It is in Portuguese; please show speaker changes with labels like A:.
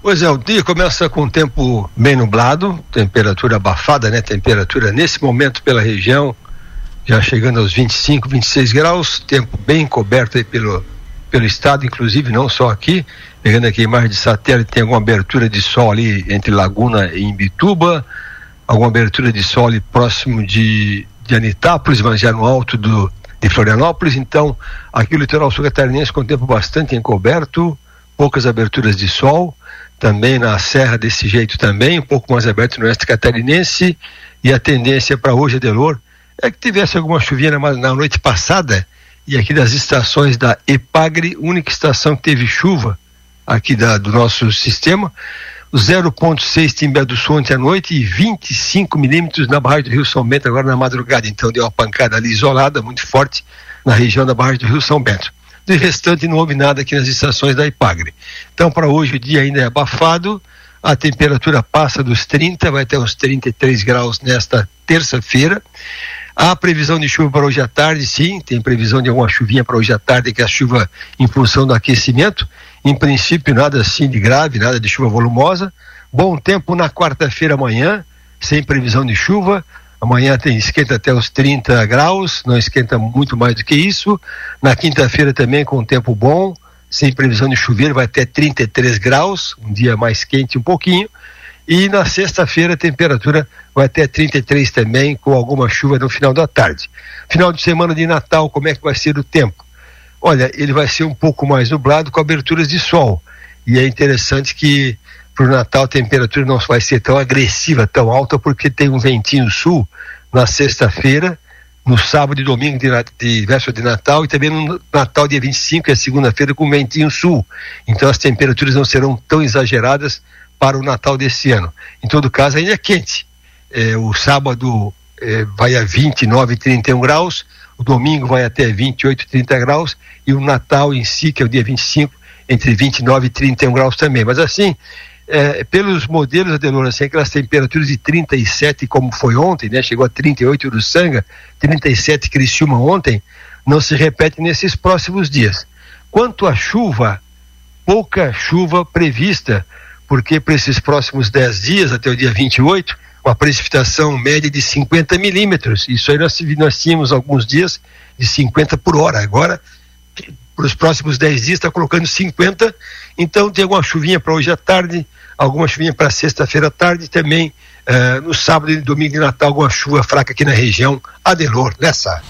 A: Pois é, o dia começa com tempo bem nublado, temperatura abafada, né? Temperatura nesse momento pela região, já chegando aos 25, 26 graus, tempo bem coberto aí pelo, pelo estado, inclusive não só aqui, pegando aqui a imagem de satélite, tem alguma abertura de sol ali entre Laguna e Imbituba, alguma abertura de sol ali próximo de, de Anitápolis, mas já no alto do, de Florianópolis, então aqui o litoral sul catarinense com tempo bastante encoberto, poucas aberturas de sol, também na serra desse jeito também, um pouco mais aberto no oeste catarinense, e a tendência para hoje, Adelor, é que tivesse alguma chuvinha na, na noite passada, e aqui das estações da Epagre, única estação que teve chuva aqui da, do nosso sistema, 0,6 Timbé do Sul ontem à noite e 25 milímetros na barragem do Rio São Bento agora na madrugada. Então deu uma pancada ali isolada, muito forte, na região da barragem do Rio São Bento. De restante não houve nada aqui nas estações da Ipagre. Então para hoje o dia ainda é abafado, a temperatura passa dos 30, vai até uns 33 graus nesta terça-feira. Há previsão de chuva para hoje à tarde, sim, tem previsão de alguma chuvinha para hoje à tarde, que é a chuva em função do aquecimento. Em princípio, nada assim de grave, nada de chuva volumosa. Bom tempo na quarta-feira amanhã, sem previsão de chuva. Amanhã tem esquenta até os 30 graus, não esquenta muito mais do que isso. Na quinta-feira também com tempo bom, sem previsão de chover, vai até 33 graus, um dia mais quente um pouquinho. E na sexta-feira a temperatura vai até 33 também, com alguma chuva no final da tarde. Final de semana de Natal, como é que vai ser o tempo? Olha, ele vai ser um pouco mais nublado com aberturas de sol. E é interessante que para o Natal a temperatura não vai ser tão agressiva, tão alta, porque tem um ventinho sul na sexta-feira, no sábado e domingo de, de véspera de Natal e também no Natal dia 25, que é segunda-feira, com ventinho sul. Então as temperaturas não serão tão exageradas para o Natal desse ano. Em todo caso, ainda é quente. É, o sábado é, vai a 29, 31 graus, o domingo vai até 28, 30 graus e o Natal em si, que é o dia 25, entre 29 e 31 graus também. Mas assim, é, pelos modelos, Adelor, assim, aquelas temperaturas de 37, como foi ontem, né? Chegou a 38 do Sanga, 37 Criciúma ontem, não se repete nesses próximos dias. Quanto à chuva, pouca chuva prevista, porque para esses próximos 10 dias, até o dia 28, uma precipitação média de 50 milímetros. Isso aí nós, nós tínhamos alguns dias de 50 por hora. Agora para os próximos 10 dias, está colocando 50. Então tem alguma chuvinha para hoje à tarde, alguma chuvinha para sexta-feira à tarde também. Uh, no sábado e domingo de Natal, alguma chuva fraca aqui na região. Adelor, nessa.